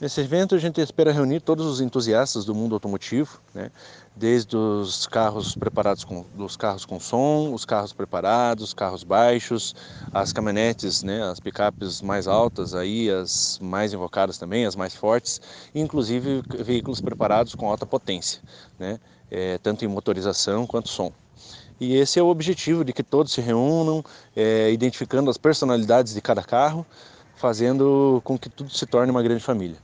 Nesse evento a gente espera reunir todos os entusiastas do mundo automotivo, né? desde os carros preparados com dos carros com som, os carros preparados, os carros baixos, as caminhonetes, né? as picapes mais altas, aí as mais invocadas também, as mais fortes, inclusive veículos preparados com alta potência, né? É, tanto em motorização quanto som. E esse é o objetivo de que todos se reúnam, é, identificando as personalidades de cada carro, fazendo com que tudo se torne uma grande família.